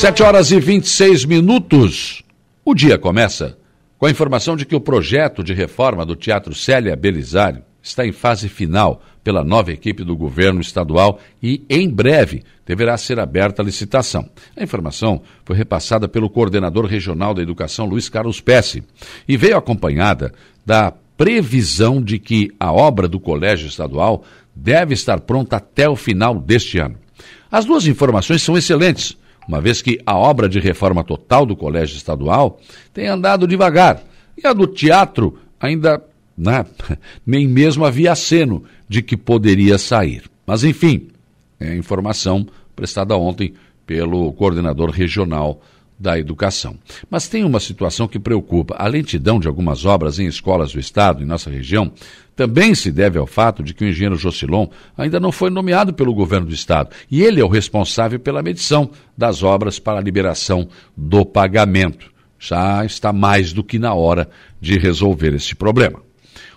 7 horas e 26 minutos. O dia começa com a informação de que o projeto de reforma do Teatro Célia Belisário está em fase final pela nova equipe do governo estadual e, em breve, deverá ser aberta a licitação. A informação foi repassada pelo coordenador regional da educação, Luiz Carlos Pesce, e veio acompanhada da previsão de que a obra do colégio estadual deve estar pronta até o final deste ano. As duas informações são excelentes uma vez que a obra de reforma total do Colégio Estadual tem andado devagar e a do teatro ainda né, nem mesmo havia aceno de que poderia sair. Mas, enfim, é informação prestada ontem pelo coordenador regional da educação. Mas tem uma situação que preocupa. A lentidão de algumas obras em escolas do Estado, em nossa região, também se deve ao fato de que o engenheiro Jocilon ainda não foi nomeado pelo governo do Estado. E ele é o responsável pela medição das obras para a liberação do pagamento. Já está mais do que na hora de resolver esse problema.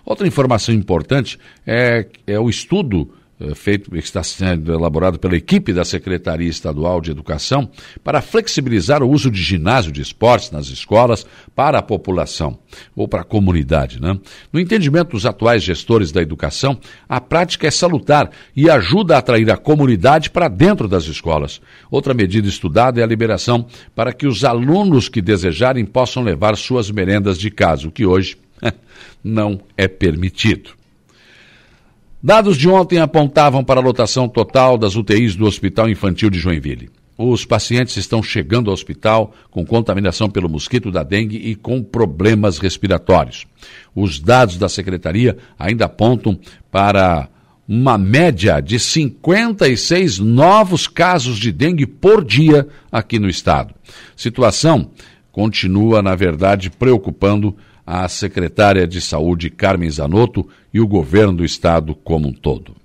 Outra informação importante é, é o estudo feito, que está sendo elaborado pela equipe da Secretaria Estadual de Educação para flexibilizar o uso de ginásio de esportes nas escolas para a população ou para a comunidade. Né? No entendimento dos atuais gestores da educação, a prática é salutar e ajuda a atrair a comunidade para dentro das escolas. Outra medida estudada é a liberação para que os alunos que desejarem possam levar suas merendas de casa, o que hoje não é permitido. Dados de ontem apontavam para a lotação total das UTIs do Hospital Infantil de Joinville. Os pacientes estão chegando ao hospital com contaminação pelo mosquito da dengue e com problemas respiratórios. Os dados da secretaria ainda apontam para uma média de 56 novos casos de dengue por dia aqui no estado. Situação continua, na verdade, preocupando a secretária de Saúde Carmen Zanotto e o governo do estado como um todo.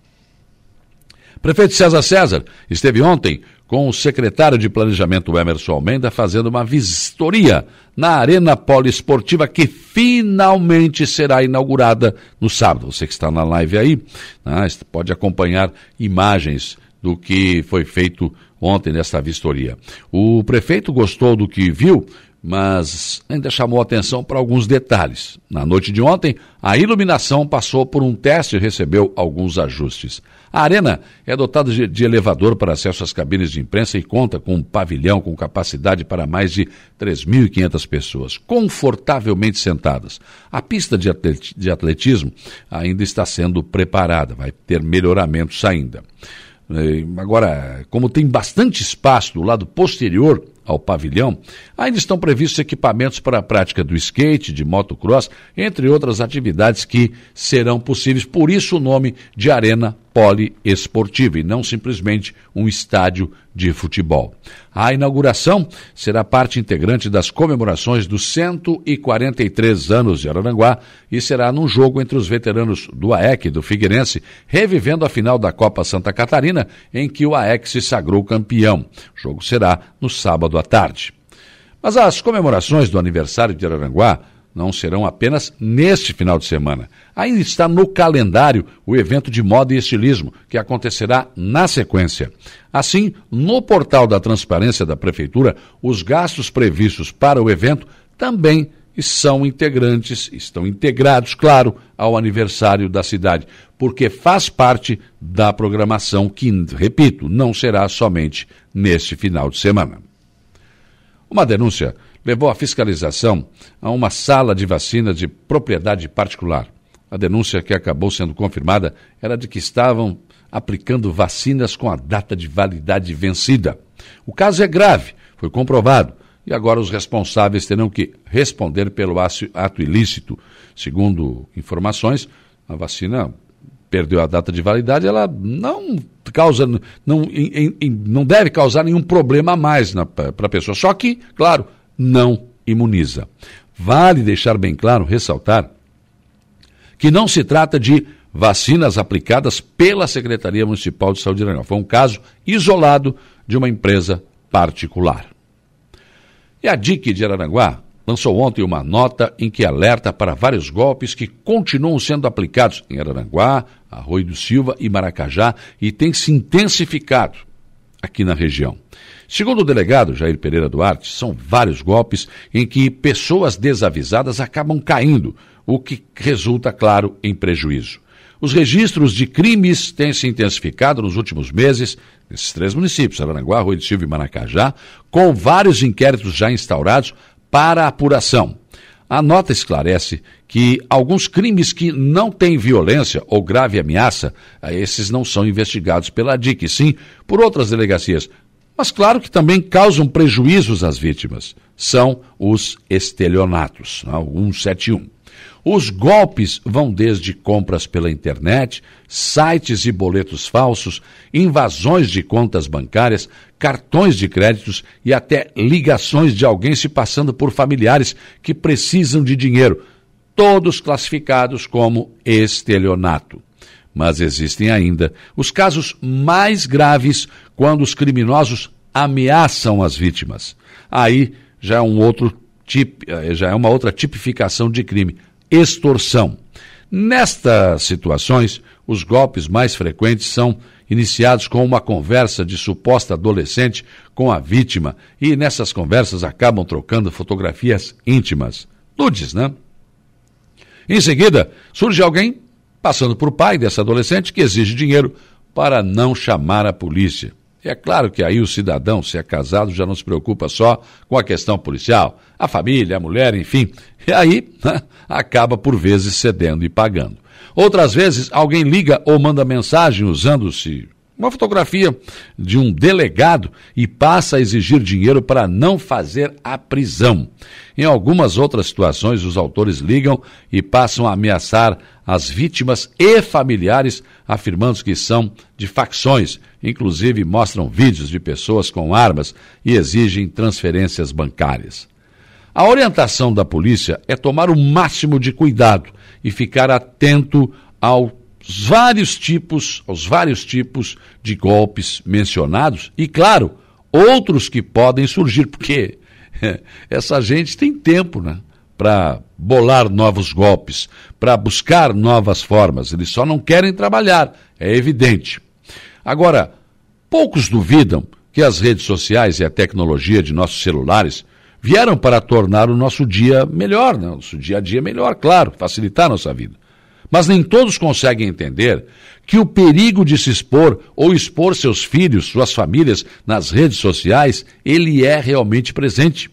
Prefeito César César esteve ontem com o secretário de Planejamento Emerson Almeida fazendo uma vistoria na Arena Poliesportiva que finalmente será inaugurada no sábado. Você que está na live aí, né, pode acompanhar imagens do que foi feito ontem nesta vistoria. O prefeito gostou do que viu mas ainda chamou atenção para alguns detalhes. Na noite de ontem, a iluminação passou por um teste e recebeu alguns ajustes. A arena é dotada de, elevador para acesso às cabines de imprensa e conta com um pavilhão com capacidade para mais de 3.500 pessoas, confortavelmente sentadas. A pista de atletismo ainda está sendo preparada, vai ter melhoramentos ainda. Agora, como tem bastante espaço do lado posterior ao pavilhão, ainda estão previstos equipamentos para a prática do skate, de motocross, entre outras atividades que serão possíveis. Por isso o nome de Arena poliesportiva e não simplesmente um estádio de futebol. A inauguração será parte integrante das comemorações dos 143 anos de Araranguá e será num jogo entre os veteranos do AEC e do Figueirense, revivendo a final da Copa Santa Catarina, em que o AEC se sagrou campeão. O jogo será no sábado à tarde. Mas as comemorações do aniversário de Araranguá não serão apenas neste final de semana. Ainda está no calendário o evento de moda e estilismo, que acontecerá na sequência. Assim, no portal da transparência da Prefeitura, os gastos previstos para o evento também são integrantes, estão integrados, claro, ao aniversário da cidade, porque faz parte da programação que, repito, não será somente neste final de semana. Uma denúncia levou a fiscalização a uma sala de vacinas de propriedade particular. A denúncia que acabou sendo confirmada era de que estavam aplicando vacinas com a data de validade vencida. O caso é grave, foi comprovado, e agora os responsáveis terão que responder pelo ato ilícito. Segundo informações, a vacina perdeu a data de validade, ela não causa, não, em, em, não deve causar nenhum problema a mais para a pessoa. Só que, claro, não imuniza. Vale deixar bem claro, ressaltar, que não se trata de vacinas aplicadas pela Secretaria Municipal de Saúde de Aranguá. Foi um caso isolado de uma empresa particular. E a DIC de Araranguá lançou ontem uma nota em que alerta para vários golpes que continuam sendo aplicados em Araranguá, Arroio do Silva e Maracajá e tem se intensificado. Aqui na região. Segundo o delegado Jair Pereira Duarte, são vários golpes em que pessoas desavisadas acabam caindo, o que resulta, claro, em prejuízo. Os registros de crimes têm se intensificado nos últimos meses, nesses três municípios, Araranguá, Rui de Silva e Maracajá, com vários inquéritos já instaurados para apuração. A nota esclarece que alguns crimes que não têm violência ou grave ameaça, esses não são investigados pela DIC, sim por outras delegacias. Mas claro que também causam prejuízos às vítimas. São os estelionatos, o 171. Os golpes vão desde compras pela internet, sites e boletos falsos, invasões de contas bancárias, cartões de créditos e até ligações de alguém se passando por familiares que precisam de dinheiro, todos classificados como estelionato. Mas existem ainda os casos mais graves quando os criminosos ameaçam as vítimas. Aí já é um outro tip, eh, já é uma outra tipificação de crime extorsão. Nestas situações, os golpes mais frequentes são iniciados com uma conversa de suposta adolescente com a vítima e nessas conversas acabam trocando fotografias íntimas. Nudes, né? Em seguida, surge alguém passando por pai dessa adolescente que exige dinheiro para não chamar a polícia. É claro que aí o cidadão, se é casado, já não se preocupa só com a questão policial, a família, a mulher, enfim. E aí né, acaba por vezes cedendo e pagando. Outras vezes alguém liga ou manda mensagem usando-se uma fotografia de um delegado e passa a exigir dinheiro para não fazer a prisão. Em algumas outras situações, os autores ligam e passam a ameaçar as vítimas e familiares, afirmando que são de facções, inclusive mostram vídeos de pessoas com armas e exigem transferências bancárias. A orientação da polícia é tomar o máximo de cuidado e ficar atento ao vários tipos, aos vários tipos de golpes mencionados e, claro, outros que podem surgir, porque essa gente tem tempo, né? Para bolar novos golpes, para buscar novas formas. Eles só não querem trabalhar, é evidente. Agora, poucos duvidam que as redes sociais e a tecnologia de nossos celulares vieram para tornar o nosso dia melhor, né? nosso dia a dia melhor, claro, facilitar a nossa vida. Mas nem todos conseguem entender que o perigo de se expor ou expor seus filhos, suas famílias nas redes sociais, ele é realmente presente.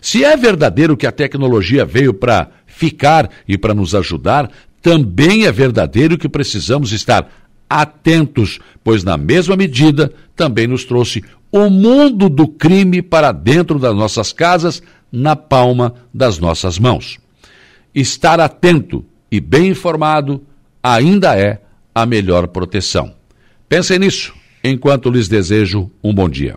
Se é verdadeiro que a tecnologia veio para ficar e para nos ajudar, também é verdadeiro que precisamos estar atentos, pois na mesma medida também nos trouxe o mundo do crime para dentro das nossas casas, na palma das nossas mãos. Estar atento e bem informado ainda é a melhor proteção. Pensem nisso enquanto lhes desejo um bom dia.